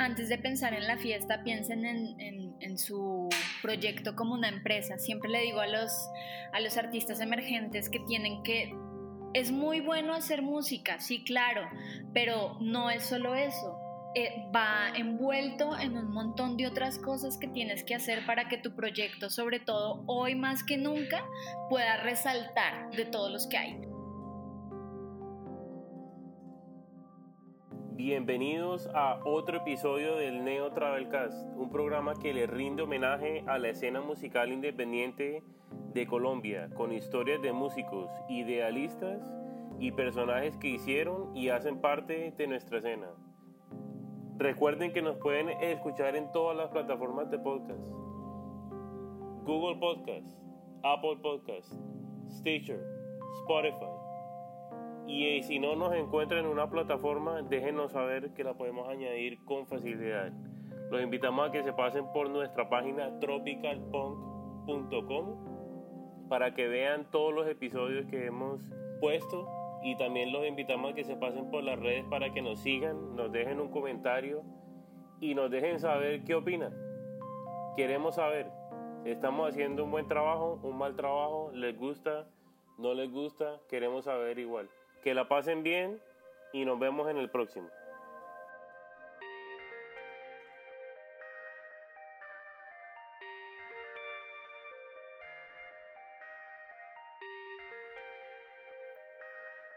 antes de pensar en la fiesta, piensen en, su proyecto como una empresa. Siempre le digo a los, a los artistas emergentes que tienen que... Es muy bueno hacer música, sí, claro, pero no es solo eso. Eh, va envuelto en un montón de otras cosas que tienes que hacer para que tu proyecto, sobre todo hoy más que nunca, pueda resaltar de todos los que hay. Bienvenidos a otro episodio del Neo Travelcast, un programa que le rinde homenaje a la escena musical independiente de Colombia, con historias de músicos, idealistas y personajes que hicieron y hacen parte de nuestra escena. Recuerden que nos pueden escuchar en todas las plataformas de podcast. Google Podcast, Apple Podcast, Stitcher, Spotify y eh, si no nos encuentran en una plataforma, déjenos saber que la podemos añadir con facilidad. Los invitamos a que se pasen por nuestra página tropicalpunk.com para que vean todos los episodios que hemos puesto y también los invitamos a que se pasen por las redes para que nos sigan, nos dejen un comentario y nos dejen saber qué opinan. Queremos saber, estamos haciendo un buen trabajo, un mal trabajo, les gusta, no les gusta, queremos saber igual. Que la pasen bien y nos vemos en el próximo.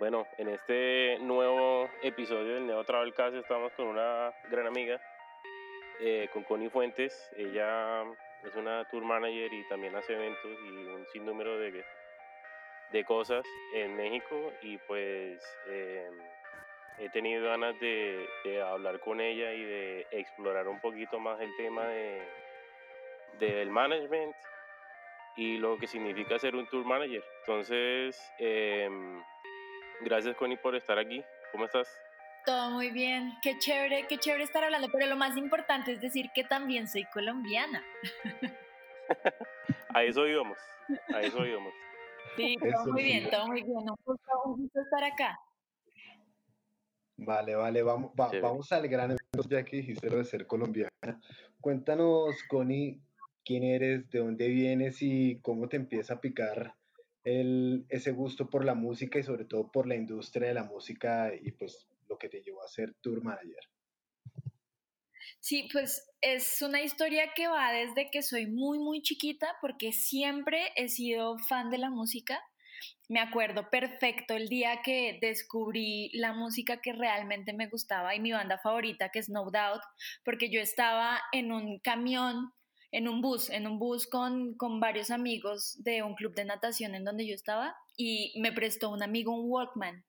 Bueno, en este nuevo episodio del Neo Travel Cast estamos con una gran amiga, eh, con Connie Fuentes. Ella es una tour manager y también hace eventos y un sinnúmero de de cosas en México y pues em, he tenido ganas de, hablar con ella y de explorar un poquito más el tema de, del management y lo que significa ser un tour manager. Entonces, em, gracias Connie por estar aquí. ¿Cómo estás? Todo muy bien, qué chévere, qué chévere estar hablando, pero lo más importante es decir que también soy colombiana. a eso íbamos, a eso íbamos. Sí, todo muy bien, todo muy bien. Un gusto, estar acá. Vale, vale, vamos, vamos al gran evento ya que dijiste lo de ser colombiana. Cuéntanos, Connie, quién eres, de dónde vienes y cómo te empieza a picar el, ese gusto por la música y sobre todo por la industria de la música y pues lo que te llevó a ser tour manager. Sí, pues es una historia que va desde que soy muy, muy chiquita, porque siempre he sido fan de la música. Me acuerdo perfecto el día que descubrí la música que realmente me gustaba y mi banda favorita, que es No Doubt, porque yo estaba en un camión, en un bus, en un bus con, con varios amigos de un club de natación en donde yo estaba y me prestó un amigo un Walkman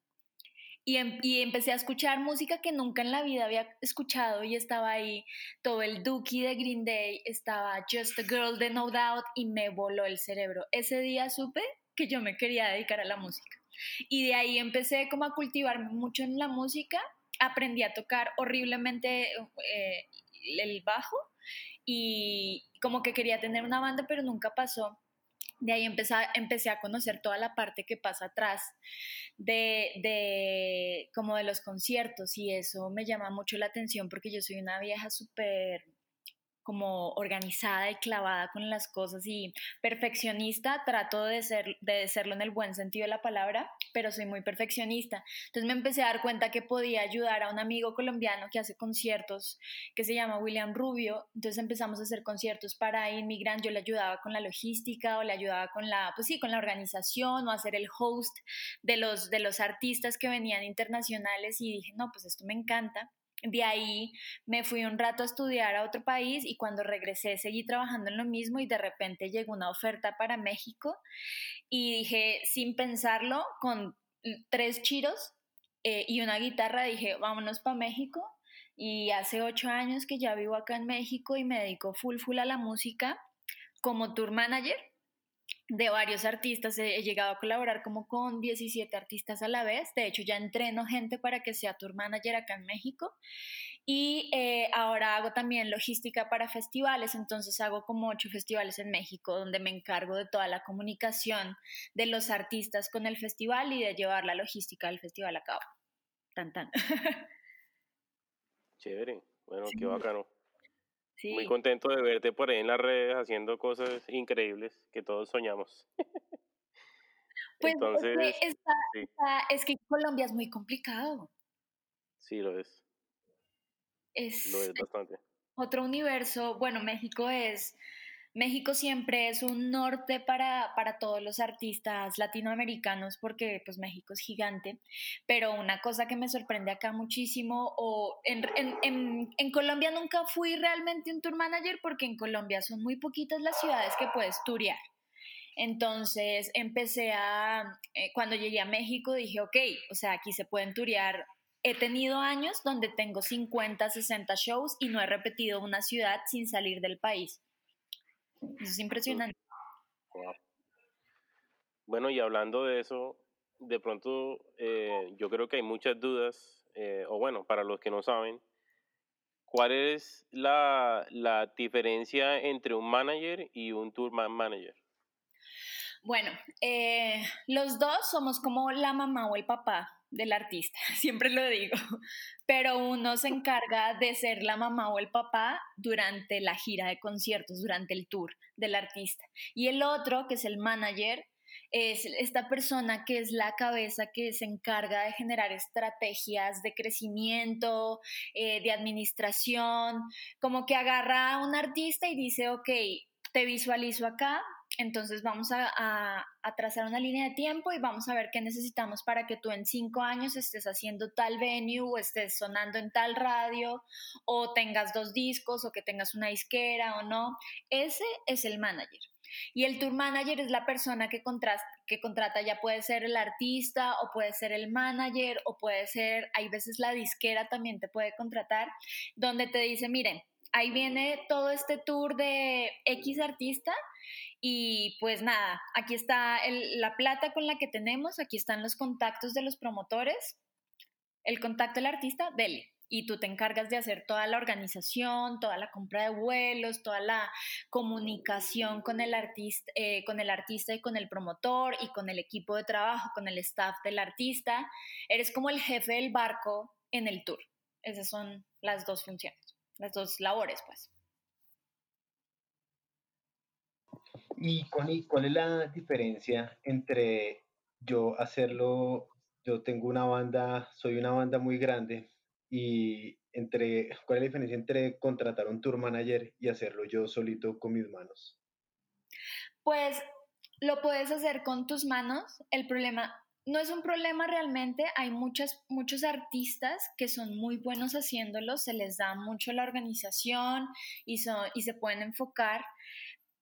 Em, y, empecé a escuchar música que nunca en la vida había escuchado y estaba ahí todo el Dookie de Green Day, estaba Just a Girl de No Doubt y me voló el cerebro. Ese día supe que yo me quería dedicar a la música. Y de ahí empecé como a cultivarme mucho en la música, aprendí a tocar horriblemente eh, el bajo y como que quería tener una banda pero nunca pasó de ahí empecé, empecé a conocer toda la parte que pasa atrás de, de, como de los conciertos y eso me llama mucho la atención porque yo soy una vieja súper como organizada y clavada con las cosas y perfeccionista, trato de, ser, de serlo en el buen sentido de la palabra, pero soy muy perfeccionista. Entonces me empecé a dar cuenta que podía ayudar a un amigo colombiano que hace conciertos, que se llama William Rubio. Entonces empezamos a hacer conciertos para inmigrantes, yo le ayudaba con la logística o le ayudaba con la, pues sí, con la organización o hacer el host de los, de los artistas que venían internacionales y dije, no, pues esto me encanta. De ahí me fui un rato a estudiar a otro país y cuando regresé seguí trabajando en lo mismo y de repente llegó una oferta para México y dije, sin pensarlo, con tres chiros eh, y una guitarra, dije, vámonos para México. Y hace ocho años que ya vivo acá en México y me dedico full full a la música como tour manager de varios artistas. He, llegado a colaborar como con 17 artistas a la vez. De hecho, ya entreno gente para que sea tour manager acá en México. Y eh, ahora hago también logística para festivales. Entonces hago como ocho festivales en México donde me encargo de toda la comunicación de los artistas con el festival y de llevar la logística del festival a cabo. Tan, tan. Chévere. Bueno, qué bacano. Muy contento de verte por ahí en las redes haciendo cosas increíbles que todos soñamos. Pues Entonces, es que Colombia es muy complicado. Sí, lo es. Es, lo es bastante. Otro universo, bueno, México es, México siempre es un norte para, para, todos los artistas latinoamericanos porque pues México es gigante, pero una cosa que me sorprende acá muchísimo, o en, en, en, Colombia nunca fui realmente un tour manager porque en Colombia son muy poquitas las ciudades que puedes turear. Entonces empecé a, eh, cuando llegué a México dije, ok, o sea, aquí se pueden turear. He tenido años donde tengo 50, 60 shows y no he repetido una ciudad sin salir del país. Eso es impresionante. Bueno, y hablando de eso, de pronto eh, yo creo que hay muchas dudas, eh, o bueno, para los que no saben, ¿cuál es la, la diferencia entre un manager y un tour manager? Bueno, eh, los dos somos como la mamá o el papá del artista, siempre lo digo, pero uno se encarga de ser la mamá o el papá durante la gira de conciertos, durante el tour del artista. Y el otro, que es el manager, es esta persona que es la cabeza que se encarga de generar estrategias de crecimiento, eh, de administración, como que agarra a un artista y dice, ok, te visualizo acá, entonces vamos a, trazar una línea de tiempo y vamos a ver qué necesitamos para que tú en cinco años estés haciendo tal venue o estés sonando en tal radio o tengas dos discos o que tengas una disquera o no. Ese es el manager. Y el tour manager es la persona que, que contrata, ya puede ser el artista o puede ser el manager o puede ser, hay veces la disquera también te puede contratar, donde te dice, miren, ahí viene todo este tour de X artista y pues nada, aquí está la plata con la que tenemos, aquí están los contactos de los promotores, el contacto del artista, dele. Y tú te encargas de hacer toda la organización, toda la compra de vuelos, toda la comunicación con el, artista, eh, con el artista y con el promotor y con el equipo de trabajo, con el staff del artista. Eres como el jefe del barco en el tour. Esas son las dos funciones, las dos labores, pues. Y Connie, ¿cuál es la diferencia entre yo hacerlo, yo tengo una banda, soy una banda muy grande, y entre, ¿cuál es la diferencia entre contratar un tour manager y hacerlo yo solito con mis manos? Pues lo puedes hacer con tus manos. El problema no es un problema realmente. Hay muchas, muchos artistas que son muy buenos haciéndolo, se les da mucho la organización y, son, y se pueden enfocar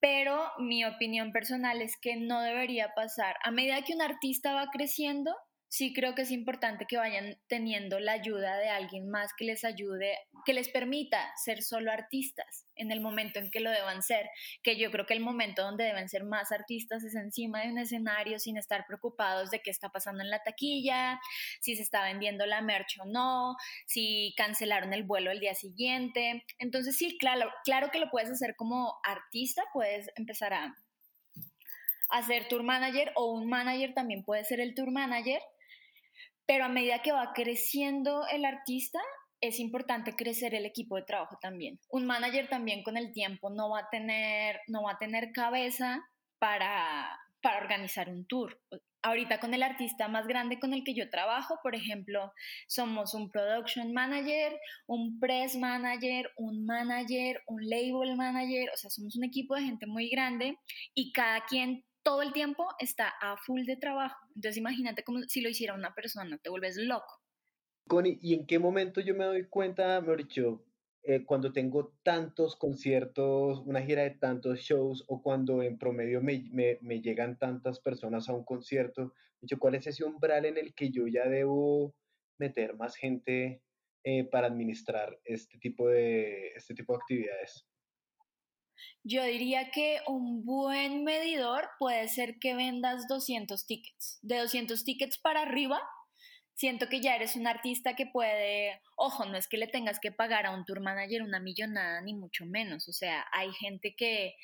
pero mi opinión personal es que no debería pasar. A medida que un artista va creciendo, sí creo que es importante que vayan teniendo la ayuda de alguien más que les ayude, que les permita ser solo artistas en el momento en que lo deban ser, que yo creo que el momento donde deben ser más artistas es encima de un escenario sin estar preocupados de qué está pasando en la taquilla, si se está vendiendo la merch o no, si cancelaron el vuelo el día siguiente. Entonces sí, claro, claro que lo puedes hacer como artista, puedes empezar a hacer tour manager o un manager también puede ser el tour manager pero a medida que va creciendo el artista, es importante crecer el equipo de trabajo también. Un manager también con el tiempo no va a tener, no va a tener cabeza para, para organizar un tour. Ahorita con el artista más grande con el que yo trabajo, por ejemplo, somos un production manager, un press manager, un manager, un label manager, o sea, somos un equipo de gente muy grande y cada quien todo el tiempo está a full de trabajo. Entonces imagínate como si lo hiciera una persona, te vuelves loco. Connie, ¿y en qué momento yo me doy cuenta, mejor dicho, eh, cuando tengo tantos conciertos, una gira de tantos shows, o cuando en promedio me, me, llegan tantas personas a un concierto, dicho, ¿cuál es ese umbral en el que yo ya debo meter más gente eh, para administrar este tipo de, este tipo de actividades? Yo diría que un buen medidor puede ser que vendas 200 tickets. De 200 tickets para arriba, siento que ya eres un artista que puede, ojo, no es que le tengas que pagar a un tour manager una millonada, ni mucho menos. O sea, hay gente que,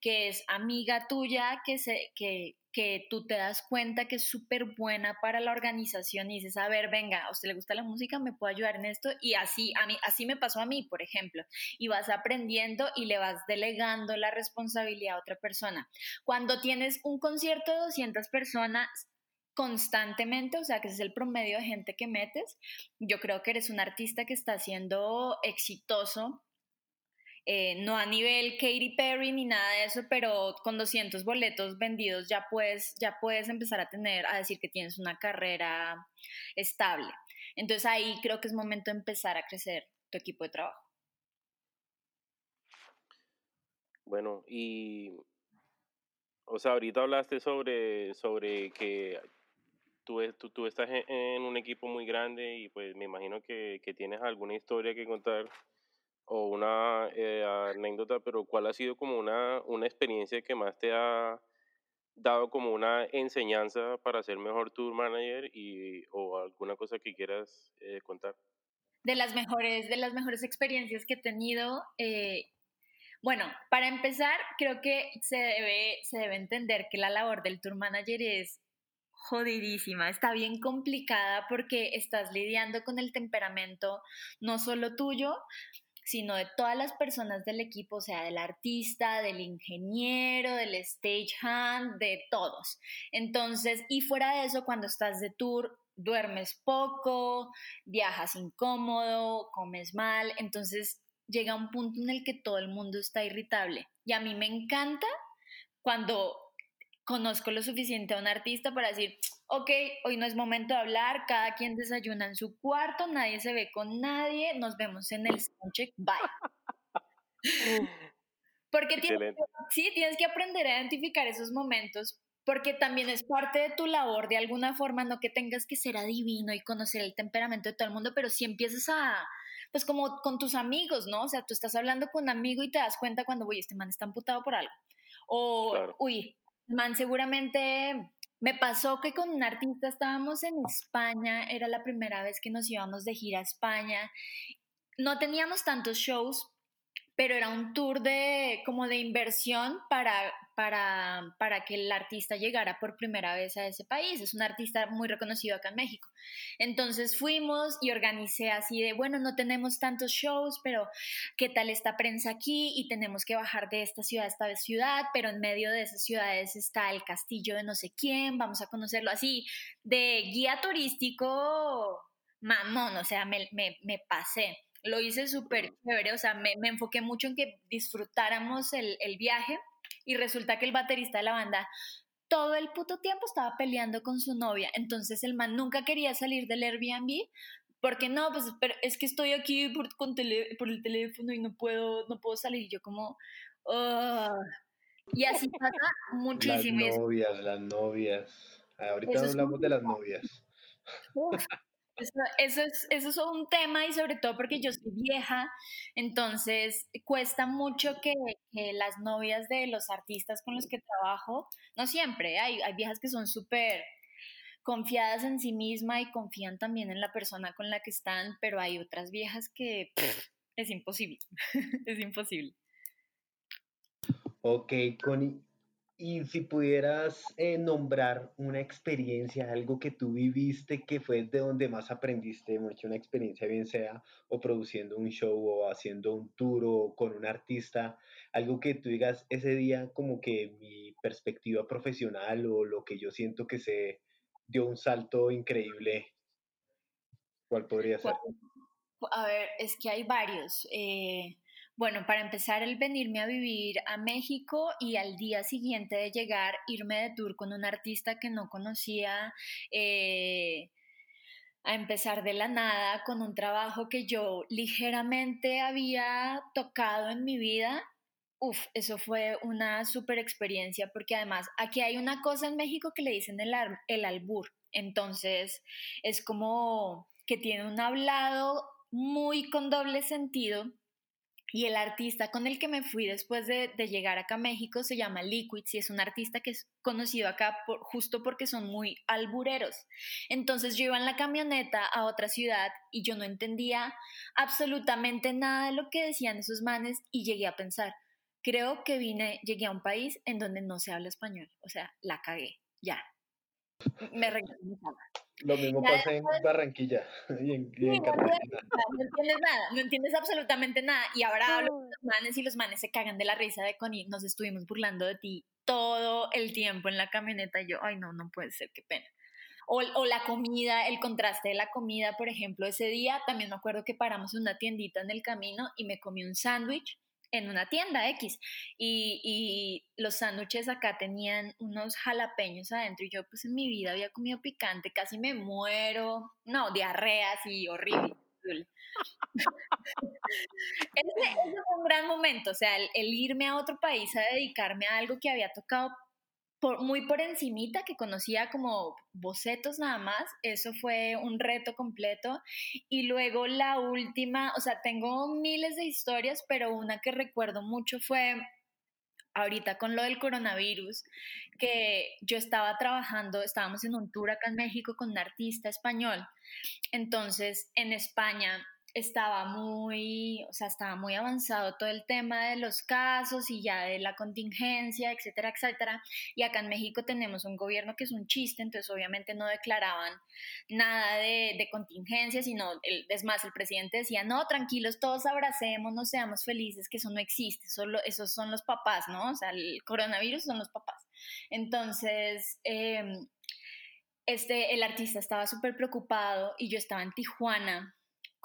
que es amiga tuya, que, se, que, que tú te das cuenta que es súper buena para la organización y dices, a ver, venga, a usted le gusta la música, me puedo ayudar en esto. Y así, a mí, así me pasó a mí, por ejemplo. Y vas aprendiendo y le vas delegando la responsabilidad a otra persona. Cuando tienes un concierto de 200 personas, constantemente, o sea, que es el promedio de gente que metes, yo creo que eres un artista que está siendo exitoso, eh, no a nivel Katy Perry ni nada de eso, pero con 200 boletos vendidos ya puedes, ya puedes empezar a tener, a decir que tienes una carrera estable. Entonces ahí creo que es momento de empezar a crecer tu equipo de trabajo. Bueno, y o sea, ahorita hablaste sobre, sobre que tú, estás en, un equipo muy grande y pues me imagino que, tienes alguna historia que contar o una eh, anécdota, pero ¿cuál ha sido como una, experiencia que más te ha dado como una enseñanza para ser mejor tour manager y, o alguna cosa que quieras eh, contar? De las mejores, de las mejores experiencias que he tenido, eh, bueno, para empezar, creo que se debe entender que la labor del tour manager es jodidísima, está bien complicada porque estás lidiando con el temperamento no solo tuyo, sino de todas las personas del equipo, o sea, del artista, del ingeniero, del stage hand, de todos. Entonces, y fuera de eso, cuando estás de tour, duermes poco, viajas incómodo, comes mal, entonces llega un punto en el que todo el mundo está irritable. Y a mí me encanta cuando conozco lo suficiente a un artista para decir, ok, hoy no es momento de hablar, cada quien desayuna en su cuarto, nadie se ve con nadie, nos vemos en el soundcheck, bye. Porque tienes, sí, tienes que aprender a identificar esos momentos, porque también es parte de tu labor, de alguna forma, no que tengas que ser adivino y conocer el temperamento de todo el mundo, pero si empiezas a, pues como con tus amigos, ¿no? O sea, tú estás hablando con un amigo y te das cuenta cuando, uy, este man está amputado por algo. O, uy, man seguramente me pasó que con un artista estábamos en España, era la primera vez que nos íbamos de gira a España. No teníamos tantos shows, pero era un tour de como de inversión para, para, para, que el artista llegara por primera vez a ese país. Es un artista muy reconocido acá en México. Entonces fuimos y organicé así de, bueno, no tenemos tantos shows, pero ¿qué tal esta prensa aquí? Y tenemos que bajar de esta ciudad a esta ciudad, pero en medio de esas ciudades está el castillo de no sé quién, vamos a conocerlo así, de guía turístico mamón, o sea, me, me, me pasé lo hice súper chévere, o sea, me, me, enfoqué mucho en que disfrutáramos el, el, viaje y resulta que el baterista de la banda todo el puto tiempo estaba peleando con su novia, entonces el man nunca quería salir del Airbnb porque no, pues pero es que estoy aquí por, con por el teléfono y no puedo, no puedo salir, y yo como... Y así pasa muchísimo. Las novias, las novias. Ahorita hablamos de las novias. Eso, es, eso es un tema y sobre todo porque yo soy vieja, entonces cuesta mucho que, las novias de los artistas con los que trabajo, no siempre, hay, hay viejas que son súper confiadas en sí misma y confían también en la persona con la que están, pero hay otras viejas que es imposible, es imposible. Ok, Connie, y si pudieras eh, nombrar una experiencia, algo que tú viviste que fue de donde más aprendiste, mucho una experiencia bien sea o produciendo un show o haciendo un tour o con un artista, algo que tú digas ese día como que mi perspectiva profesional o lo que yo siento que se dio un salto increíble, ¿cuál podría ser? A ver, es que hay varios. Eh, bueno, para empezar, el venirme a vivir a México y al día siguiente de llegar, irme de tour con un artista que no conocía, eh, a empezar de la nada con un trabajo que yo ligeramente había tocado en mi vida. Uf, eso fue una super experiencia porque además aquí hay una cosa en México que le dicen el, el albur. Entonces es como que tiene un hablado muy con doble sentido Y el artista con el que me fui después de, llegar acá a México se llama Liquids y es un artista que es conocido acá por, justo porque son muy albureros. Entonces yo iba en la camioneta a otra ciudad y yo no entendía absolutamente nada de lo que decían esos manes y llegué a pensar, creo que vine, llegué a un país en donde no se habla español. O sea, la cagué, ya. Me regresé lo mismo pasa en Barranquilla. Y en, no, entiendes nada, no entiendes absolutamente nada. Y ahora hablo con los manes y los manes se cagan de la risa de Connie. Nos estuvimos burlando de ti todo el tiempo en la camioneta. Y yo, ay, no, no puede ser, qué pena. O, o, la comida, el contraste de la comida, por ejemplo, ese día también me acuerdo que paramos en una tiendita en el camino y me comí un sándwich en una tienda X y, y los sándwiches acá tenían unos jalapeños adentro y yo pues en mi vida había comido picante, casi me muero, no, diarrea así horrible. ese, fue un gran momento, o sea, el, el irme a otro país a dedicarme a algo que había tocado muy por encimita, que conocía como bocetos nada más, eso fue un reto completo. Y luego la última, o sea, tengo miles de historias, pero una que recuerdo mucho fue ahorita con lo del coronavirus, que yo estaba trabajando, estábamos en un tour acá en México con un artista español. Entonces, en España estaba muy, o sea, estaba muy avanzado todo el tema de los casos y ya de la contingencia, etcétera, etcétera. Y acá en México tenemos un gobierno que es un chiste, entonces obviamente no declaraban nada de, de contingencia, sino, es más, el presidente decía, no, tranquilos, todos abracémonos, seamos felices, que eso no existe, solo esos son los papás, ¿no? O sea, el coronavirus son los papás. Entonces, em, este, el artista estaba súper preocupado y yo estaba en Tijuana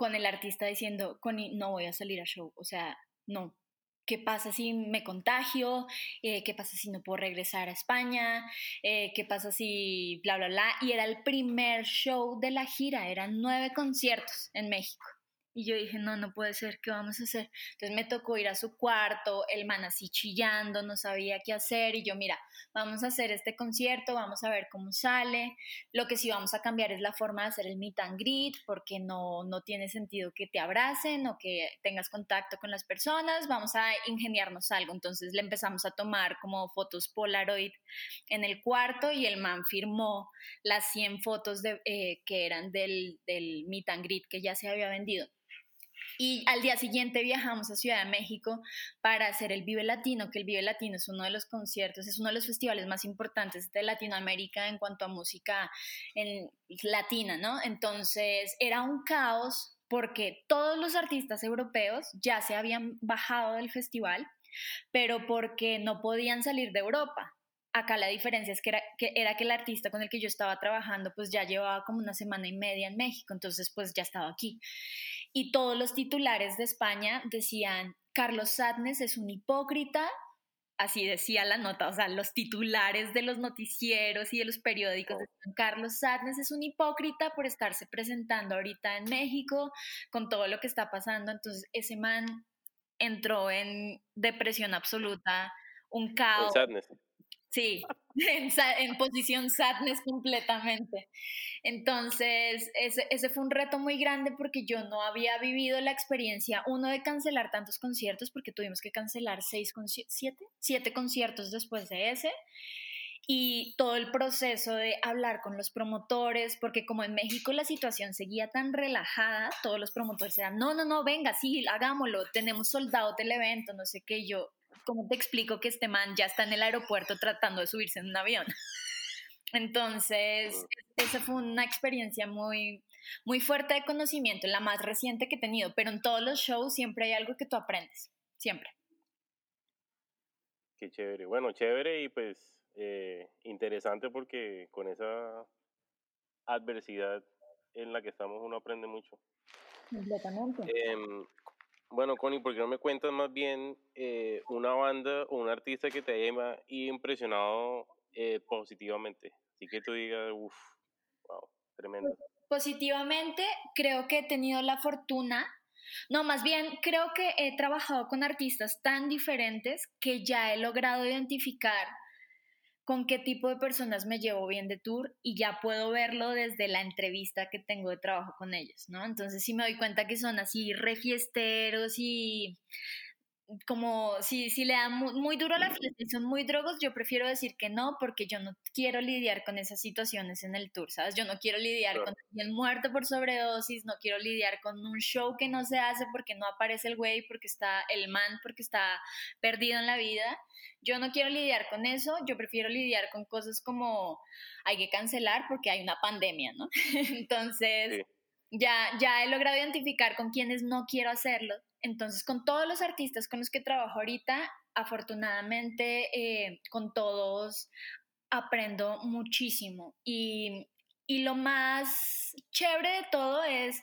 con el artista diciendo, Connie, no voy a salir a show, o sea, no. ¿Qué pasa si me contagio? Eh, ¿Qué pasa si no puedo regresar a España? Eh, ¿Qué pasa si bla, bla, bla? Y era el primer show de la gira, eran nueve conciertos en México. Y yo dije, no, no puede ser, ¿qué vamos a hacer? Entonces me tocó ir a su cuarto, el man así chillando, no sabía qué hacer. Y yo, mira, vamos a hacer este concierto, vamos a ver cómo sale. Lo que sí vamos a cambiar es la forma de hacer el meet and greet, porque no, no tiene sentido que te abracen o que tengas contacto con las personas. Vamos a ingeniarnos algo. Entonces le empezamos a tomar como fotos Polaroid en el cuarto y el man firmó las 100 fotos eh, que eran del, del meet and greet que ya se había vendido. Y al día siguiente viajamos a Ciudad de México para hacer el Vive Latino, que el Vive Latino es uno de los conciertos, es uno de los festivales más importantes de Latinoamérica en cuanto a música latina, ¿no? Entonces era un caos porque todos los artistas europeos ya se habían bajado del festival, pero porque no podían salir de Europa. Acá la diferencia es que era, que era, que el artista con el que yo estaba trabajando pues ya llevaba como una semana y media en México, entonces pues ya estaba aquí. Y todos los titulares de España decían, Carlos Sadness es un hipócrita, así decía la nota, o sea, los titulares de los noticieros y de los periódicos decían, Carlos Sadness es un hipócrita por estarse presentando ahorita en México con todo lo que está pasando, entonces ese man entró en depresión absoluta, un caos. Sí, en, posición sadness completamente. Entonces, ese, ese, fue un reto muy grande porque yo no había vivido la experiencia, uno, de cancelar tantos conciertos, porque tuvimos que cancelar seis, siete, siete conciertos después de ese. Y todo el proceso de hablar con los promotores, porque como en México la situación seguía tan relajada, todos los promotores eran, no, no, no, venga, sí, hagámoslo, tenemos soldados del evento, no sé qué, yo, ¿cómo te explico que este man ya está en el aeropuerto tratando de subirse en un avión? Entonces, esa fue una experiencia muy, muy fuerte de conocimiento, la más reciente que he tenido, pero en todos los shows siempre hay algo que tú aprendes, siempre. Qué chévere. Bueno, chévere y pues eh, interesante porque con esa adversidad en la que estamos uno aprende mucho. Completamente. Em, bueno, Connie, ¿por qué no me cuentas más bien eh, una banda o un artista que te haya impresionado eh, positivamente? Así que tú digas, uff, wow, tremendo. Positivamente, creo que he tenido la fortuna no, más bien creo que he trabajado con artistas tan diferentes que ya he logrado identificar con qué tipo de personas me llevo bien de tour y ya puedo verlo desde la entrevista que tengo de trabajo con ellos, ¿no? Entonces si me doy cuenta que son así refiesteros y como si, si le dan muy, duro a la fiesta y son muy drogos, yo prefiero decir que no porque yo no quiero lidiar con esas situaciones en el tour, ¿sabes? Yo no quiero lidiar con alguien muerto por sobredosis, no quiero lidiar con un show que no se hace porque no aparece el güey, porque está el man, porque está perdido en la vida. Yo no quiero lidiar con eso, yo prefiero lidiar con cosas como hay que cancelar porque hay una pandemia, ¿no? Entonces... Ya, ya he logrado identificar con quienes no quiero hacerlo entonces, con todos los artistas con los que trabajo ahorita, afortunadamente, eh, con todos aprendo muchísimo. Y, y lo más chévere de todo es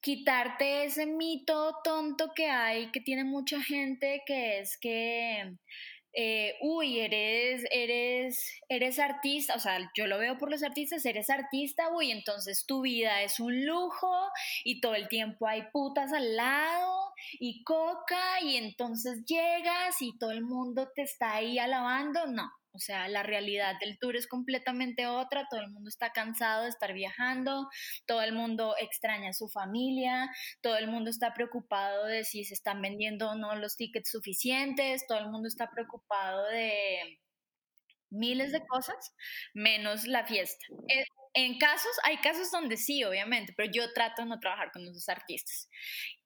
quitarte ese mito tonto que hay, que tiene mucha gente, que es que eh, uy, eres, eres, eres artista, o sea, yo lo veo por los artistas, eres artista, uy, entonces tu vida es un lujo y todo el tiempo hay putas al lado y coca y entonces llegas y todo el mundo te está ahí alabando, no, o sea, la realidad del tour es completamente otra, todo el mundo está cansado de estar viajando, todo el mundo extraña a su familia, todo el mundo está preocupado de si se están vendiendo o no los tickets suficientes, todo el mundo está preocupado de miles de cosas, menos la fiesta. Eh, en casos, hay casos donde sí, obviamente, pero yo trato de no trabajar con esos artistas.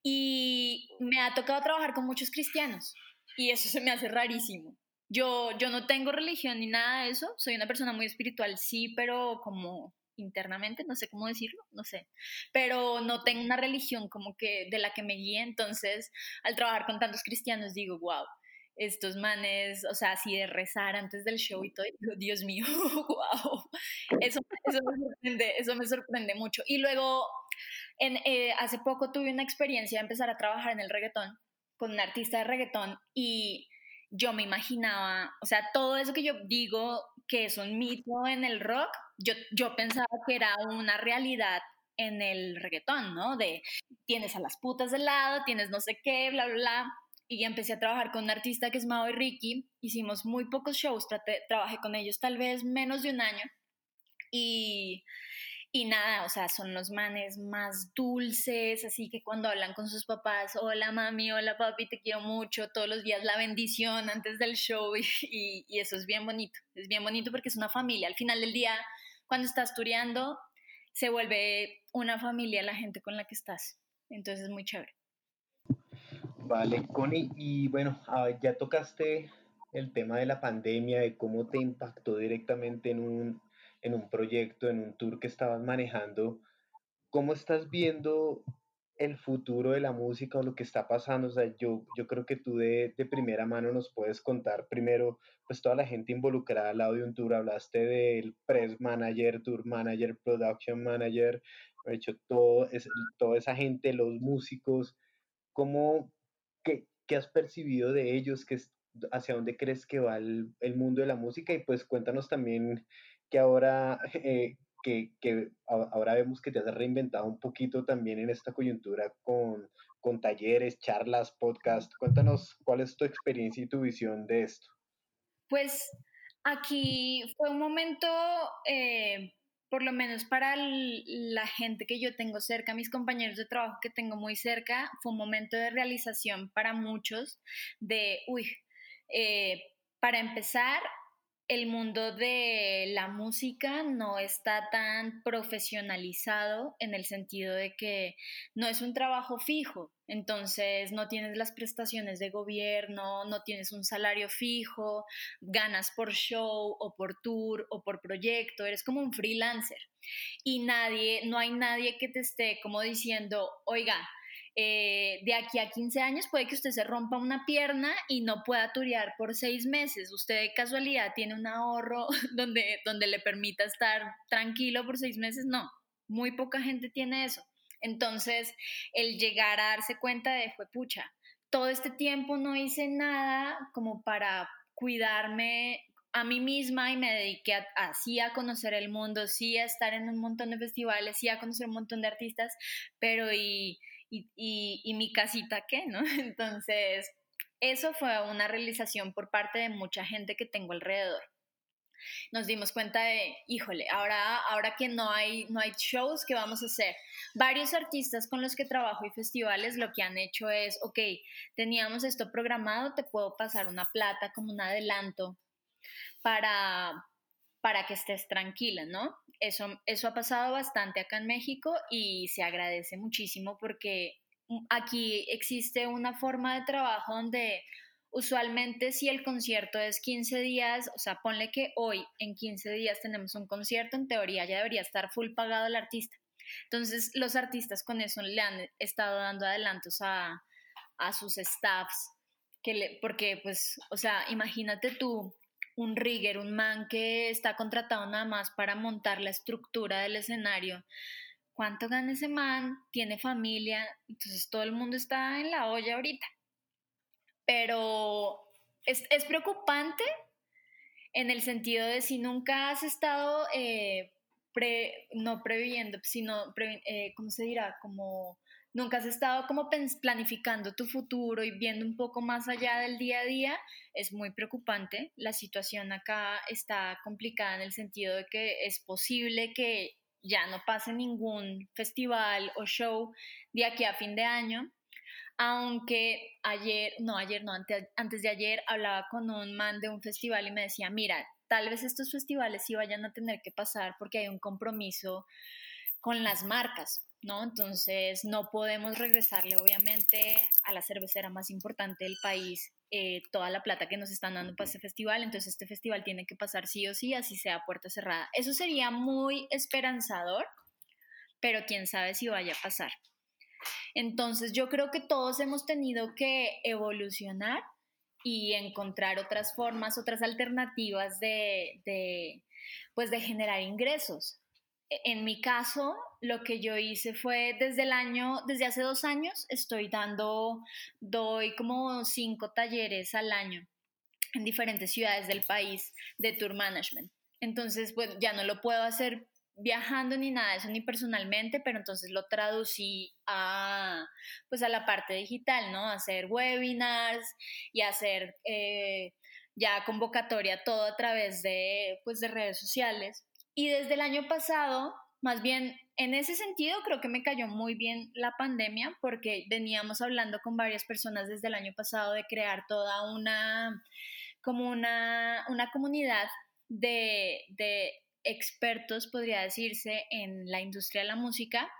Y me ha tocado trabajar con muchos cristianos y eso se me hace rarísimo. Yo, yo no tengo religión ni nada de eso, soy una persona muy espiritual, sí, pero como internamente, no sé cómo decirlo, no sé, pero no tengo una religión como que de la que me guíe, entonces al trabajar con tantos cristianos digo, wow, estos manes, o sea, así de rezar antes del show y todo, Dios mío, wow, eso, eso, me, sorprende, eso me sorprende mucho. Y luego, en, eh, hace poco tuve una experiencia de empezar a trabajar en el reggaetón con un artista de reggaetón y yo me imaginaba, o sea, todo eso que yo digo que es un mito en el rock, yo, yo pensaba que era una realidad en el reggaetón, ¿no? De tienes a las putas del lado, tienes no sé qué, bla, bla, bla. Y empecé a trabajar con un artista que es Mao y Ricky. Hicimos muy pocos shows, trabajé con ellos tal vez menos de un año. Y y nada, o sea, son los manes más dulces, así que cuando hablan con sus papás, hola mami, hola papi, te quiero mucho, todos los días la bendición antes del show y, eso es bien bonito, es bien bonito porque es una familia. Al final del día, cuando estás tureando, se vuelve una familia la gente con la que estás. Entonces es muy chévere. Vale, Connie, y bueno, ah, ya tocaste el tema de la pandemia, de cómo te impactó directamente en un, en un proyecto, en un tour que estabas manejando, ¿cómo estás viendo el futuro de la música o lo que está pasando? O sea, yo, yo creo que tú de, de, primera mano nos puedes contar primero, pues toda la gente involucrada al lado de un tour, hablaste del press manager, tour manager, production manager, de hecho, todo es, toda esa gente, los músicos, ¿cómo, qué, qué has percibido de ellos? ¿Qué, ¿Hacia dónde crees que va el, el mundo de la música? Y pues cuéntanos también que ahora, eh, que, que, ahora vemos que te has reinventado un poquito también en esta coyuntura con, con talleres, charlas, podcast. Cuéntanos cuál es tu experiencia y tu visión de esto. Pues aquí fue un momento, eh, por lo menos para la gente que yo tengo cerca, mis compañeros de trabajo que tengo muy cerca, fue un momento de realización para muchos de, uy, eh, para empezar, el mundo de la música no está tan profesionalizado en el sentido de que no es un trabajo fijo, entonces no tienes las prestaciones de gobierno, no tienes un salario fijo, ganas por show o por tour o por proyecto, eres como un freelancer. Y nadie, no hay nadie que te esté como diciendo, oiga, eh, de aquí a 15 años puede que usted se rompa una pierna y no pueda turear por seis meses. Usted de casualidad tiene un ahorro donde, donde le permita estar tranquilo por seis meses. No, muy poca gente tiene eso. Entonces, el llegar a darse cuenta de, fue pucha, todo este tiempo no hice nada como para cuidarme a mí misma y me dediqué así a, conocer el mundo, sí a estar en un montón de festivales, sí a conocer un montón de artistas, pero y y, mi casita qué, ¿no? Entonces, eso fue una realización por parte de mucha gente que tengo alrededor. nos dimos cuenta de, híjole, ahora, ahora que no hay, no hay shows, ¿qué vamos a hacer? Varios artistas con los que trabajo y festivales lo que han hecho es, ok, teníamos esto programado, te puedo pasar una plata como un adelanto para, para que estés tranquila, ¿no? Eso, eso ha pasado bastante acá en México y se agradece muchísimo porque aquí existe una forma de trabajo donde usualmente si el concierto es 15 días, o sea, ponle que hoy en 15 días tenemos un concierto, en teoría ya debería estar full pagado el artista. Entonces, los artistas con eso le han estado dando adelantos a, a sus staffs, que le, porque pues, o sea, imagínate tú un rigger, un man que está contratado nada más para montar la estructura del escenario. ¿Cuánto gana ese man? Tiene familia, entonces todo el mundo está en la olla ahorita. Pero es, preocupante en el sentido de si nunca has estado, eh, no previendo, sino, eh, ¿cómo se dirá? Como nunca has estado como planificando tu futuro y viendo un poco más allá del día a día, es muy preocupante. La situación acá está complicada en el sentido de que es posible que ya no pase ningún festival o show de aquí a fin de año. Aunque ayer, no ayer, no, antes, antes de ayer hablaba con un man de un festival y me decía, mira, tal vez estos festivales sí vayan a tener que pasar porque hay un compromiso con las marcas, ¿no? Entonces no podemos regresarle obviamente a la cervecera más importante del país eh, toda la plata que nos están dando para este festival, entonces este festival tiene que pasar sí o sí, así sea puerta cerrada. Eso sería muy esperanzador, pero quién sabe si vaya a pasar. Entonces yo creo que todos hemos tenido que evolucionar y encontrar otras formas, otras alternativas de, de pues de generar ingresos. E, en mi caso, lo que yo hice fue desde el año, desde hace dos años, estoy dando, doy como cinco talleres al año en diferentes ciudades del país de tour management. Entonces, pues ya no lo puedo hacer viajando ni nada de eso, ni personalmente, pero entonces lo traducí a, pues a la parte digital, ¿no? hacer webinars y hacer eh, ya convocatoria todo a través de, pues, de redes sociales. Y desde el año pasado, más bien en ese sentido, creo que me cayó muy bien la pandemia porque veníamos hablando con varias personas desde el año pasado de crear toda una, como una, una comunidad de, de expertos, podría decirse, en la industria de la música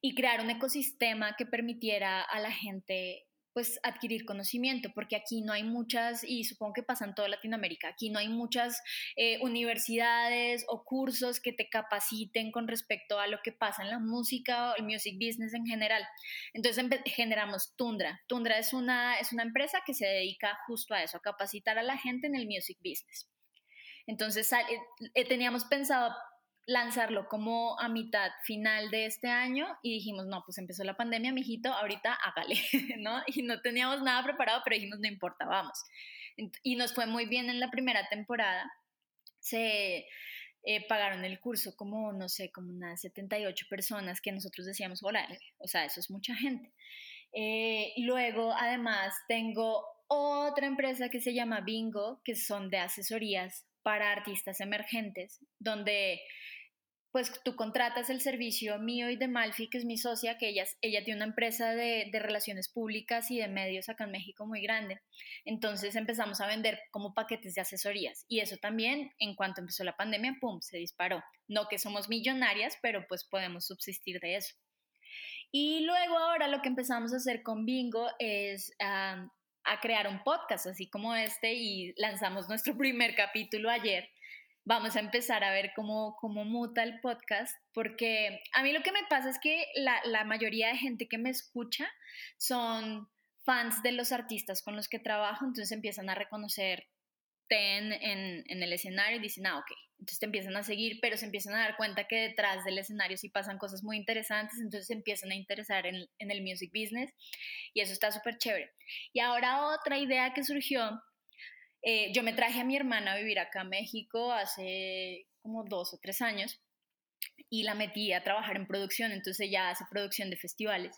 y crear un ecosistema que permitiera a la gente pues adquirir conocimiento, porque aquí no hay muchas, y supongo que pasa en toda Latinoamérica, aquí no hay muchas eh, universidades o cursos que te capaciten con respecto a lo que pasa en la música o el music business en general. Entonces generamos Tundra. Tundra es una, es una empresa que se dedica justo a eso, a capacitar a la gente en el music business. Entonces eh, teníamos pensado lanzarlo como a mitad final de este año y dijimos, no, pues empezó la pandemia, mijito, ahorita hágale, ¿no? Y no teníamos nada preparado, pero dijimos, no importa, vamos. Y nos fue muy bien en la primera temporada. Se eh, pagaron el curso como, no sé, como unas 78 personas que nosotros decíamos, hola, o sea, eso es mucha gente. Eh, luego, además, tengo otra empresa que se llama Bingo, que son de asesorías para artistas emergentes, donde pues tú contratas el servicio mío y de Malfi, que es mi socia, que ella, ella tiene una empresa de, relaciones públicas y de medios acá en México muy grande. Entonces empezamos a vender como paquetes de asesorías y eso también, en cuanto empezó la pandemia, ¡pum!, se disparó. No que somos millonarias, pero pues podemos subsistir de eso. Y luego ahora lo que empezamos a hacer con Bingo es a crear un podcast así como este y lanzamos nuestro primer capítulo ayer vamos a empezar a ver cómo, cómo muta el podcast, porque a mí lo que me pasa es que la, la mayoría de gente que me escucha son fans de los artistas con los que trabajo, entonces empiezan a reconocer en, en, el escenario y dicen, ah, ok, entonces te empiezan a seguir, pero se empiezan a dar cuenta que detrás del escenario sí pasan cosas muy interesantes, entonces se empiezan a interesar en, en el music business y eso está súper chévere. Y ahora otra idea que surgió eh, yo me traje a mi hermana a vivir acá a México hace como dos o tres años y la metí a trabajar en producción, entonces ella hace producción de festivales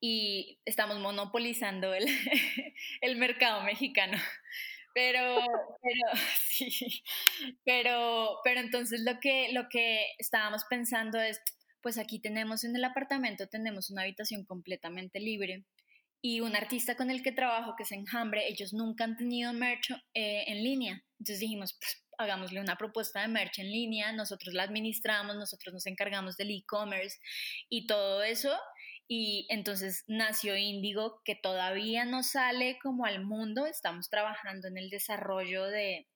y estamos monopolizando el, el mercado mexicano. Pero, pero, sí, pero, pero entonces lo que, lo que estábamos pensando es, pues aquí tenemos en el apartamento, tenemos una habitación completamente libre y un artista con el que trabajo, que es Enjambre, ellos nunca han tenido merch eh, en línea. Entonces dijimos, pues hagámosle una propuesta de merch en línea, nosotros la administramos, nosotros nos encargamos del e-commerce y todo eso. Y entonces nació Índigo, que todavía no sale como al mundo, estamos trabajando en el desarrollo de,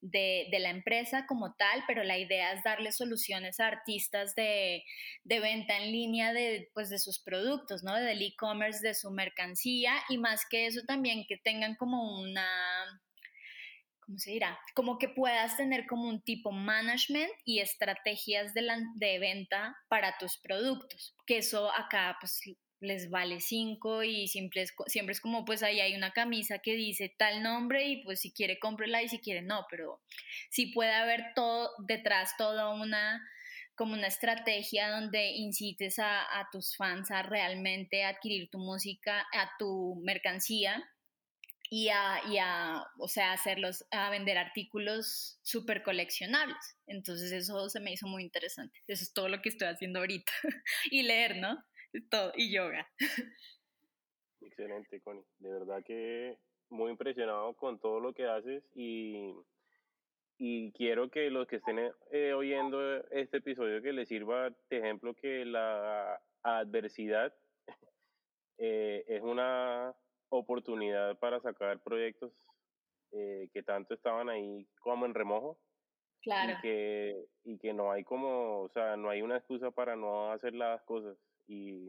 de, la empresa como tal, pero la idea es darle soluciones a artistas de, de venta en línea de, pues, de sus productos, ¿no? Del e-commerce, de su mercancía y más que eso también que tengan como una ¿cómo se dirá? Como que puedas tener como un tipo management y estrategias de, la, de venta para tus productos, que eso acá pues les vale cinco y siempre es, siempre es como pues ahí hay una camisa que dice tal nombre y pues si quiere cómprela y si quiere no, pero sí puede haber todo detrás toda una como una estrategia donde incites a, tus fans a realmente adquirir tu música, a tu mercancía y a, y a, o sea, hacerlos, a vender artículos súper coleccionables. Entonces eso se me hizo muy interesante. Eso es todo lo que estoy haciendo ahorita. y leer, ¿no? Todo, y yoga. Excelente, Connie. De verdad que muy impresionado con todo lo que haces y, y quiero que los que estén eh, oyendo este episodio que les sirva de ejemplo que la adversidad eh, es una oportunidad para sacar proyectos eh, que tanto estaban ahí como en remojo. Claro. Y que, y que no hay como, o sea, no hay una excusa para no hacer las cosas. Y,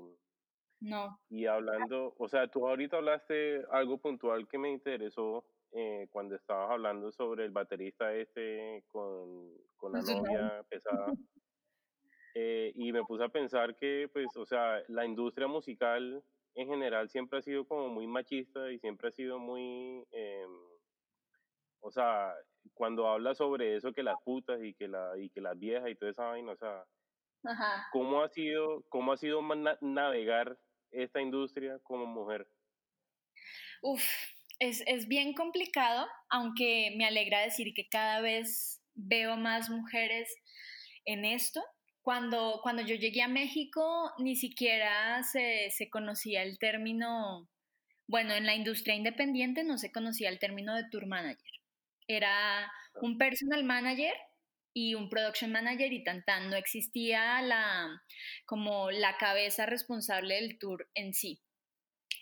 no. Y hablando, o sea, tú ahorita hablaste algo puntual que me interesó eh, cuando estabas hablando sobre el baterista este con, con la novia pesada. Eh, y me puse a pensar que, pues, o sea, la industria musical en general siempre ha sido como muy machista y siempre ha sido muy, eh, o sea, cuando habla sobre eso que las putas y que, la, y que las viejas y toda esa vaina, o sea, ¿cómo ha sido, cómo ha sido navegar esta industria como mujer? Uf, es, es bien complicado, aunque me alegra decir que cada vez veo más mujeres en esto cuando, cuando yo llegué a México, ni siquiera se, se conocía el término, bueno, en la industria independiente no se conocía el término de tour manager. Era un personal manager y un production manager y tan tan no existía la como la cabeza responsable del tour en sí.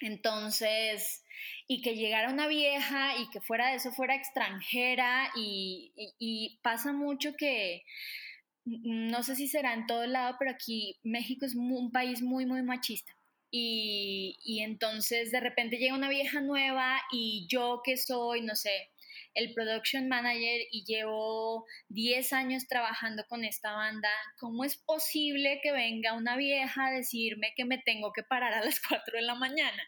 Entonces, y que llegara una vieja y que fuera de eso fuera extranjera y, pasa mucho que no sé si será en todo lado, pero aquí México es un país muy, muy machista. Y, y, entonces de repente llega una vieja nueva y yo que soy, no sé, el production manager y llevo 10 años trabajando con esta banda, ¿cómo es posible que venga una vieja a decirme que me tengo que parar a las 4 de la mañana?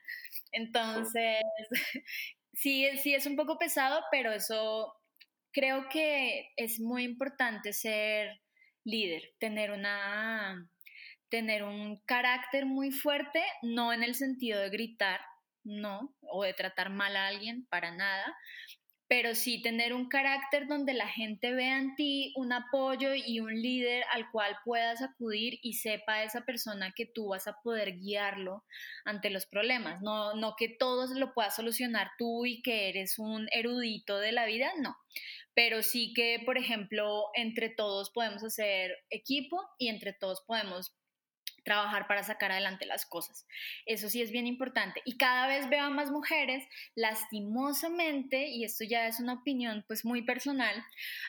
Entonces, sí, sí es un poco pesado, pero eso creo que es muy importante ser líder, tener una tener un carácter muy fuerte, no en el sentido de gritar, no, o de tratar mal a alguien, para nada, pero sí tener un carácter donde la gente vea en ti un apoyo y un líder al cual puedas acudir y sepa esa persona que tú vas a poder guiarlo ante los problemas, no, no que todo lo puedas solucionar tú y que eres un erudito de la vida, no, pero sí que, por ejemplo, entre todos podemos hacer equipo y entre todos podemos trabajar para sacar adelante las cosas. Eso sí es bien importante. Y cada vez veo a más mujeres, lastimosamente, y esto ya es una opinión pues muy personal,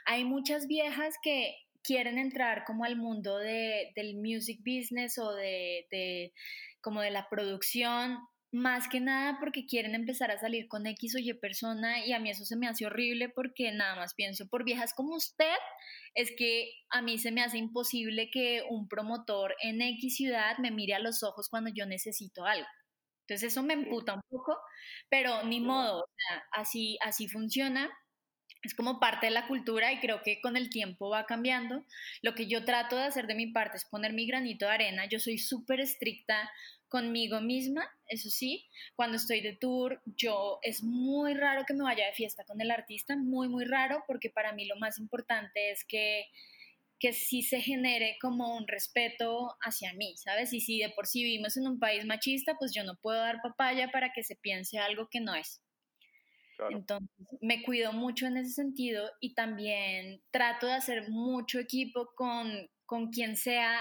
hay muchas viejas que quieren entrar como al mundo de, del music business o de, de como de la producción más que nada porque quieren empezar a salir con X o Y persona y a mí eso se me hace horrible porque nada más pienso por viejas como usted, es que a mí se me hace imposible que un promotor en X ciudad me mire a los ojos cuando yo necesito algo. Entonces eso me emputa un poco, pero ni modo, así, así funciona. Es como parte de la cultura y creo que con el tiempo va cambiando. Lo que yo trato de hacer de mi parte es poner mi granito de arena. Yo soy súper estricta conmigo misma, eso sí, cuando estoy de tour, yo es muy raro que me vaya de fiesta con el artista, muy, muy raro, porque para mí lo más importante es que que sí se genere como un respeto hacia mí, ¿sabes? Y si de por sí vivimos en un país machista, pues yo no puedo dar papaya para que se piense algo que no es. Entonces, me cuido mucho en ese sentido y también trato de hacer mucho equipo con, con quien sea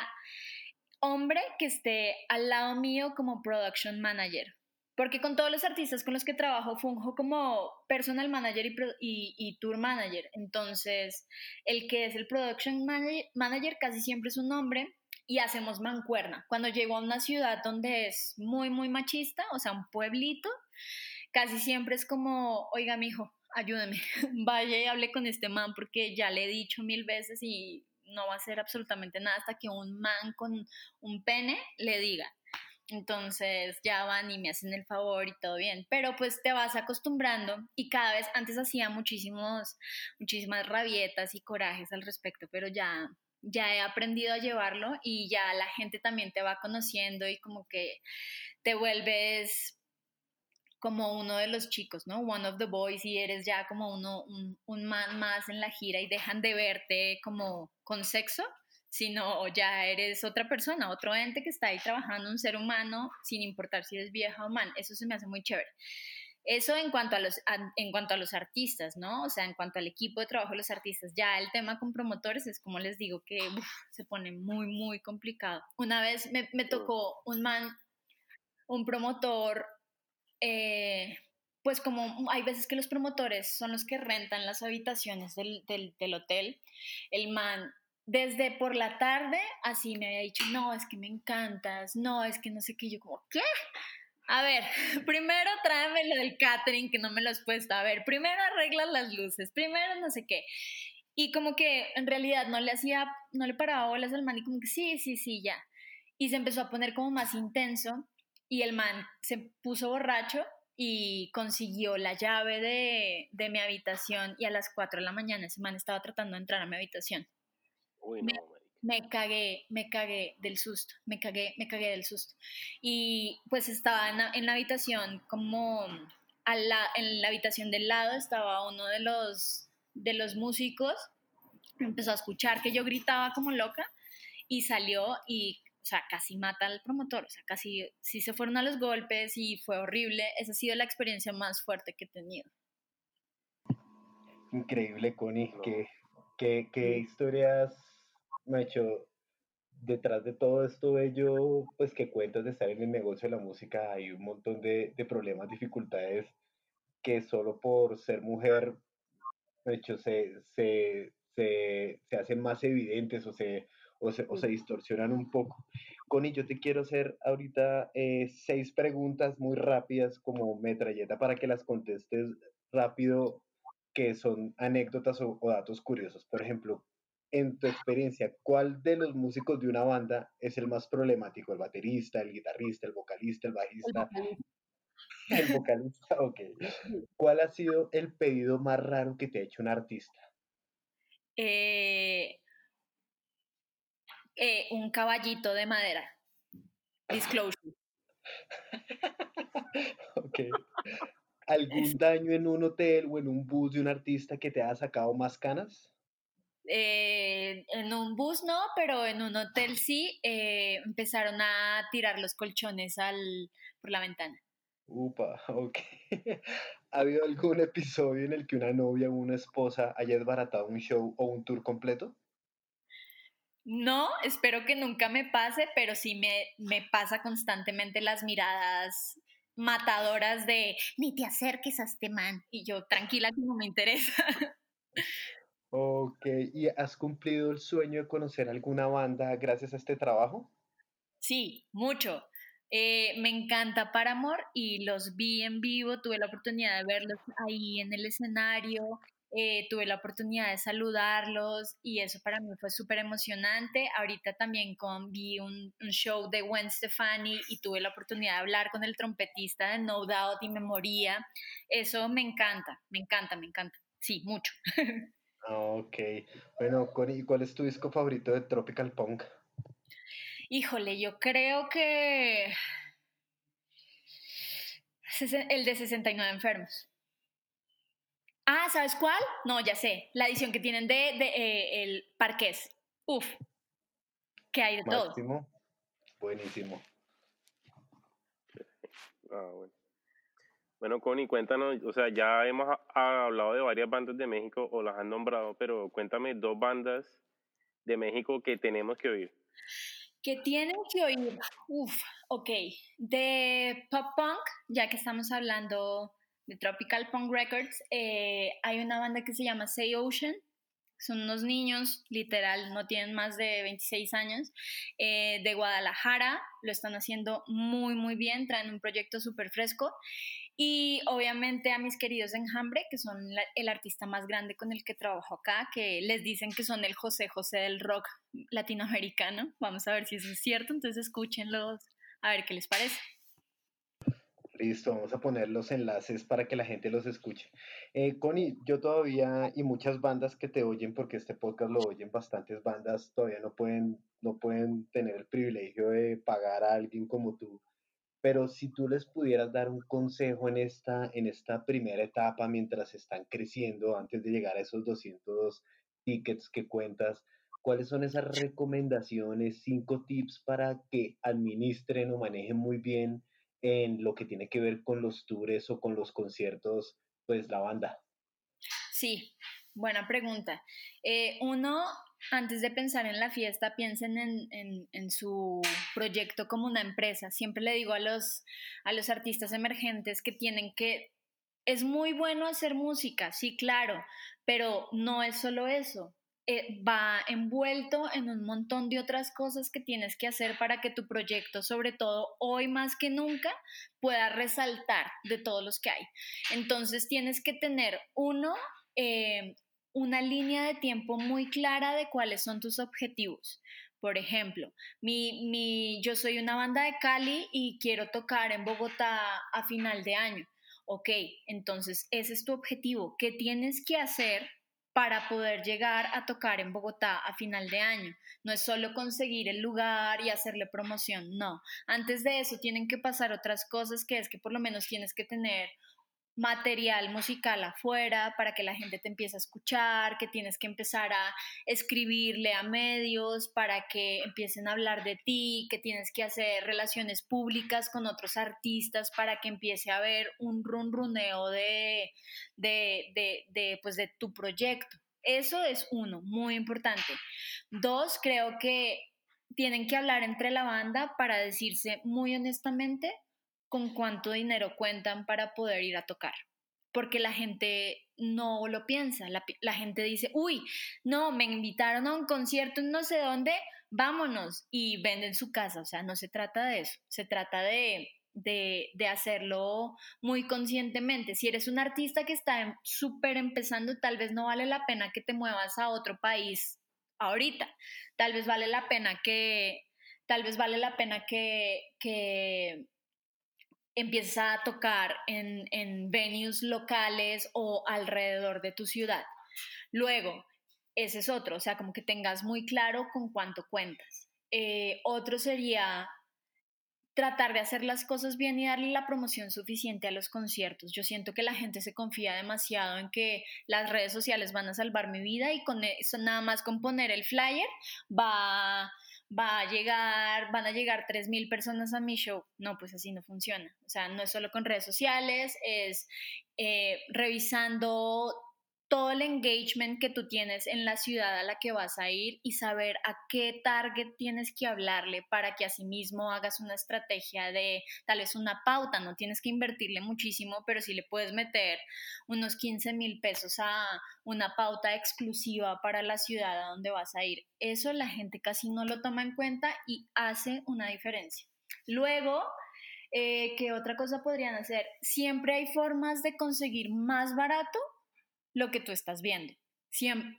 hombre que esté al lado mío como production manager. Porque con todos los artistas con los que trabajo funjo como personal manager y, tour manager. Entonces, el que es el production manager, casi siempre es un hombre y hacemos mancuerna. Cuando llego a una ciudad donde es muy, muy machista, o sea, un pueblito, casi siempre es como, oiga, mijo, ayúdeme, vaya y hable con este man porque ya le he dicho mil veces y no va a hacer absolutamente nada hasta que un man con un pene le diga. Entonces ya van y me hacen el favor y todo bien, pero pues te vas acostumbrando y cada vez antes hacía muchísimos, muchísimas rabietas y corajes al respecto, pero ya, ya he aprendido a llevarlo y ya la gente también te va conociendo y como que te vuelves como uno de los chicos, ¿no? One of the boys y eres ya como uno, un, un man más en la gira y dejan de verte como con sexo sino ya eres otra persona, otro ente que está ahí trabajando, un ser humano, sin importar si eres vieja o man. Eso se me hace muy chévere. Eso en cuanto a los, en cuanto a los artistas, ¿no? O sea, en cuanto al equipo de trabajo de los artistas. Ya el tema con promotores es como les digo que se pone muy, muy complicado. Una vez me, me tocó un man, un promotor, eh, pues como hay veces que los promotores son los que rentan las habitaciones del, hotel, el man desde por la tarde así me había dicho, no, es que me encantas, no, es que no sé qué, yo como, ¿qué? A ver, primero tráeme lo del catering que no me lo has puesto, a ver, primero arreglas las luces, primero no sé qué. Y como que en realidad no le hacía, no le paraba bolas al man y como que sí, sí, sí, ya. Y se empezó a poner como más intenso y el man se puso borracho y consiguió la llave de, de mi habitación y a las 4 de la mañana ese man estaba tratando de entrar a mi habitación me, cagué, me cagué del susto, me cagué, me cagué del susto. Y pues estaba en la, habitación como a la, en la habitación del lado estaba uno de los, de los músicos, empezó a escuchar que yo gritaba como loca y salió y, o sea, casi mata al promotor, o sea, casi, sí se fueron a los golpes y fue horrible. Esa ha sido la experiencia más fuerte que he tenido. Increíble, Connie, qué, qué historias me ha hecho detrás de todo esto bello, pues que cuentas de estar en el negocio de la música, hay un montón de, de problemas, dificultades que solo por ser mujer, de hecho, se, se, se, se hacen más evidentes o se, o se, o se, distorsionan un poco. Connie, yo te quiero hacer ahorita eh, seis preguntas muy rápidas como metralleta para que las contestes rápido, que son anécdotas o, o datos curiosos. Por ejemplo, en tu experiencia, ¿cuál de los músicos de una banda es el más problemático? ¿El baterista, el guitarrista, el vocalista, el bajista? El vocalista, ok. ¿Cuál ha sido el pedido más raro que te ha hecho un artista? Eh, eh, un caballito de madera. Disclosure. ok. ¿Algún daño en un hotel o en un bus de un artista que te haya sacado más canas? Eh, en un bus no, pero en un hotel sí, eh, empezaron a tirar los colchones al, por la ventana. Upa, ok. ¿Ha habido algún episodio en el que una novia o una esposa haya desbaratado un show o un tour completo? No, espero que nunca me pase, pero sí me, me pasa constantemente las miradas matadoras de ni te acerques a este man. Y yo, tranquila, que no me interesa. Ok, ¿y has cumplido el sueño de conocer alguna banda gracias a este trabajo? Sí, mucho. Eh, me encanta Paramore y los vi en vivo, tuve la oportunidad de verlos ahí en el escenario, eh, tuve la oportunidad de saludarlos y eso para mí fue súper emocionante. Ahorita también con, vi un, un, show de Gwen Stefani y tuve la oportunidad de hablar con el trompetista de No Doubt y Memoria. Eso me encanta, me encanta, me encanta. Sí, mucho. Ok. Bueno, ¿y cuál es tu disco favorito de Tropical Punk? Híjole, yo creo que El de 69 enfermos. Ah, ¿sabes cuál? No, ya sé. La edición que tienen de, eh, el Parqués. Uf. Que hay de Máximo. todo. Buenísimo. Ah, bueno. Bueno, Connie, cuéntanos, o sea, ya hemos hablado de varias bandas de México o las han nombrado, pero cuéntame dos bandas de México que tenemos que oír. Que tienen que oír, uf, ok, de pop punk, ya que estamos hablando de Tropical Punk Records, eh, hay una banda que se llama Say Ocean, son unos niños, literal, no tienen más de 26 años, eh, de Guadalajara, lo están haciendo muy, muy bien, traen un proyecto súper fresco. Y obviamente a mis queridos Enjambre, que son el artista más grande con el que trabajo acá, que les dicen que son el José José del rock latinoamericano. Vamos a ver si eso es cierto, entonces escúchenlos a ver qué les parece. Listo, vamos a poner los enlaces para que la gente los escuche. Eh, Connie, yo todavía, y muchas bandas que te oyen, porque este podcast lo oyen bastantes bandas, todavía no pueden, no pueden tener el privilegio de pagar a alguien como tú pero si tú les pudieras dar un consejo en esta, en esta primera etapa mientras están creciendo, antes de llegar a esos 202 tickets que cuentas, ¿cuáles son esas recomendaciones, cinco tips para que administren o manejen muy bien en lo que tiene que ver con los tours o con los conciertos, pues la banda? Sí, buena pregunta. Eh, uno, antes de pensar en la fiesta, piensen en, su proyecto como una empresa. Siempre le digo a los, a los artistas emergentes que tienen que... Es muy bueno hacer música, sí, claro, pero no es solo eso. Eh, va envuelto en un montón de otras cosas que tienes que hacer para que tu proyecto, sobre todo hoy más que nunca, pueda resaltar de todos los que hay. Entonces tienes que tener, uno, eh, una línea de tiempo muy clara de cuáles son tus objetivos. Por ejemplo, mi, mi, yo soy una banda de Cali y quiero tocar en Bogotá a final de año. Ok, entonces ese es tu objetivo. ¿Qué tienes que hacer para poder llegar a tocar en Bogotá a final de año. No es solo conseguir el lugar y hacerle promoción, no. Antes de eso tienen que pasar otras cosas que es que por lo menos tienes que tener material musical afuera para que la gente te empiece a escuchar, que tienes que empezar a escribirle a medios para que empiecen a hablar de ti, que tienes que hacer relaciones públicas con otros artistas para que empiece a haber un runruneo de, de, de, de, pues de tu proyecto. Eso es uno, muy importante. Dos, creo que tienen que hablar entre la banda para decirse muy honestamente con cuánto dinero cuentan para poder ir a tocar. Porque la gente no lo piensa, la, gente dice, uy, no, me invitaron a un concierto en no sé dónde, vámonos y venden su casa. O sea, no se trata de eso, se trata de, de, de, hacerlo muy conscientemente. Si eres un artista que está em, súper empezando, tal vez no vale la pena que te muevas a otro país ahorita. Tal vez vale la pena que, tal vez vale la pena que, que empieza a tocar en, en venues locales o alrededor de tu ciudad. Luego, ese es otro, o sea, como que tengas muy claro con cuánto cuentas. Eh, otro sería tratar de hacer las cosas bien y darle la promoción suficiente a los conciertos. Yo siento que la gente se confía demasiado en que las redes sociales van a salvar mi vida y con eso nada más con poner el flyer va va a llegar, van a llegar 3.000 personas a mi show. No, pues así no funciona. O sea, no es solo con redes sociales, es eh, revisando todo el engagement que tú tienes en la ciudad a la que vas a ir y saber a qué target tienes que hablarle para que asimismo hagas una estrategia de tal vez una pauta, no tienes que invertirle muchísimo, pero sí le puedes meter unos 15 mil pesos a una pauta exclusiva para la ciudad a donde vas a ir. Eso la gente casi no lo toma en cuenta y hace una diferencia. Luego, eh, ¿qué otra cosa podrían hacer? Siempre hay formas de conseguir más barato lo que tú estás viendo.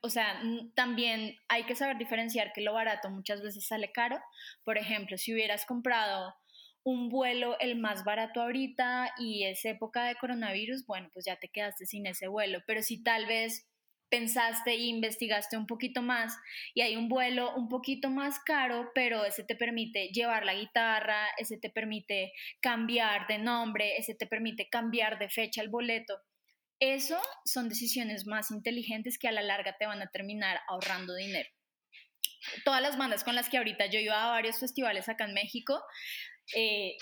o sea, también hay que saber diferenciar que lo barato muchas veces sale caro. Por ejemplo, si hubieras comprado un vuelo el más barato ahorita y es época de coronavirus, bueno, pues ya te quedaste sin ese vuelo. Pero si tal vez pensaste e investigaste un poquito más y hay un vuelo un poquito más caro, pero ese te permite llevar la guitarra, ese te permite cambiar de nombre, ese te permite cambiar de fecha el boleto. Eso son decisiones más inteligentes que a la larga te van a terminar ahorrando dinero. Todas las bandas con las que ahorita yo iba a varios festivales acá en México, eh,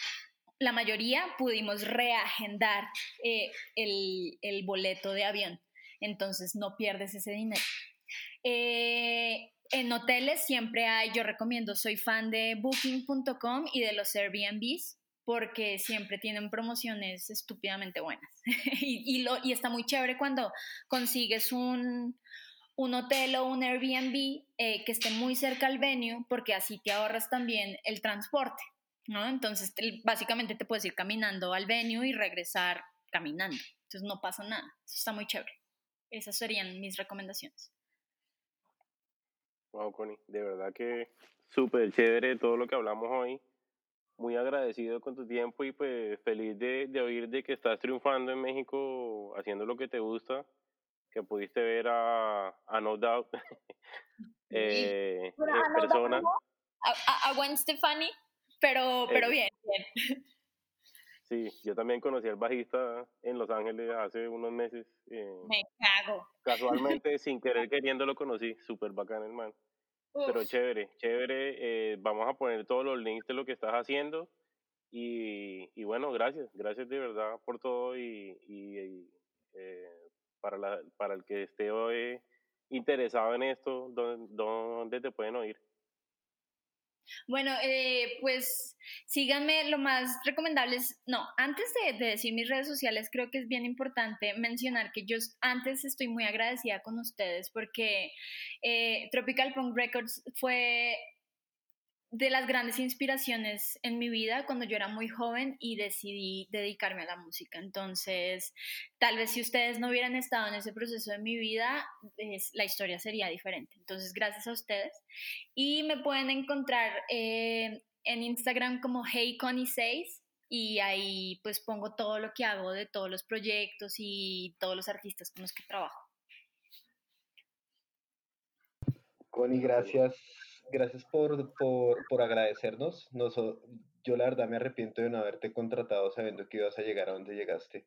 la mayoría pudimos reagendar eh, el, el boleto de avión entonces no pierdes ese dinero. Eh, en hoteles siempre hay, yo recomiendo, soy fan de booking.com y de los Airbnbs porque siempre tienen promociones estúpidamente buenas. y, lo, y, está muy chévere cuando consigues un, un hotel o un Airbnb eh, que esté muy cerca al venue porque así te ahorras también el transporte. ¿no? Entonces, básicamente te puedes ir caminando al venue y regresar caminando. Entonces, no pasa nada. Eso está muy chévere. Esas serían mis recomendaciones. Wow, Connie, de verdad que súper chévere todo lo que hablamos hoy. Muy agradecido con tu tiempo y pues feliz de, de oír de que estás triunfando en México haciendo lo que te gusta, que pudiste ver a, a No Doubt eh, en persona. A, a, Gwen Stefani, pero, pero bien, bien. Sí, yo también conocí al bajista en Los Ángeles hace unos meses. Eh, Me cago. Casualmente, sin querer queriendo lo conocí, súper bacán el man. Pero chévere, chévere. Eh, vamos a poner todos los links de lo que estás haciendo. Y, y bueno, gracias, gracias de verdad por todo y, y eh, para, la, para el que esté hoy interesado en esto, ¿dónde, dónde te pueden oír? Bueno, eh, pues síganme, lo más recomendable es, no, antes de, decir mis redes sociales, creo que es bien importante mencionar que yo antes estoy muy agradecida con ustedes porque eh, Tropical Punk Records fue de las grandes inspiraciones en mi vida cuando yo era muy joven y decidí dedicarme a la música. Entonces, tal vez si ustedes no hubieran estado en ese proceso de mi vida, la historia sería diferente. Entonces, gracias a ustedes. Y me pueden encontrar eh, en Instagram como HeyConnie6 y ahí pues pongo todo lo que hago de todos los proyectos y todos los artistas con los que trabajo. Connie, gracias gracias por, por, por agradecernos. yo la verdad me arrepiento de no haberte contratado sabiendo que ibas a llegar a donde llegaste.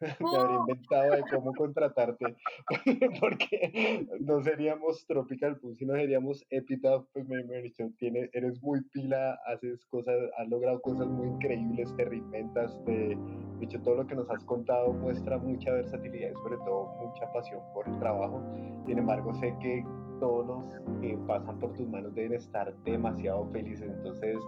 me habría inventado de cómo contratarte, porque no seríamos Tropical Punk, sino seríamos Epitaph, pues me, me dicho, tiene, eres muy pila, haces cosas, has logrado cosas muy increíbles, te reinventas, de hecho todo lo que nos has contado muestra mucha versatilidad y sobre todo mucha pasión por el trabajo, sin embargo sé que todos los que pasan por tus manos deben estar demasiado felices. Entonces,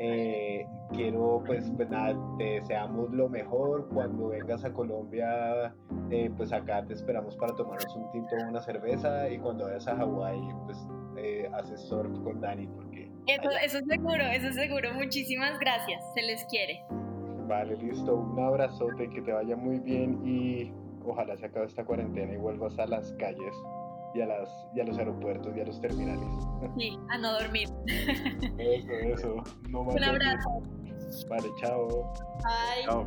eh, quiero, pues, pues, nada, te deseamos lo mejor. Cuando vengas a Colombia, eh, pues acá te esperamos para tomarnos un tinto o una cerveza. Y cuando vayas a Hawái, pues eh, haces surf con Dani. Porque eso, eso es seguro, eso es seguro. Muchísimas gracias, se les quiere. Vale, listo. Un abrazote, que te vaya muy bien y ojalá se acabe esta cuarentena y vuelvas a las calles y a, las, y a los aeropuertos y a los terminales. Sí, a no dormir. Eso, eso. No Un abrazo. Vale, chao. Bye. Chao.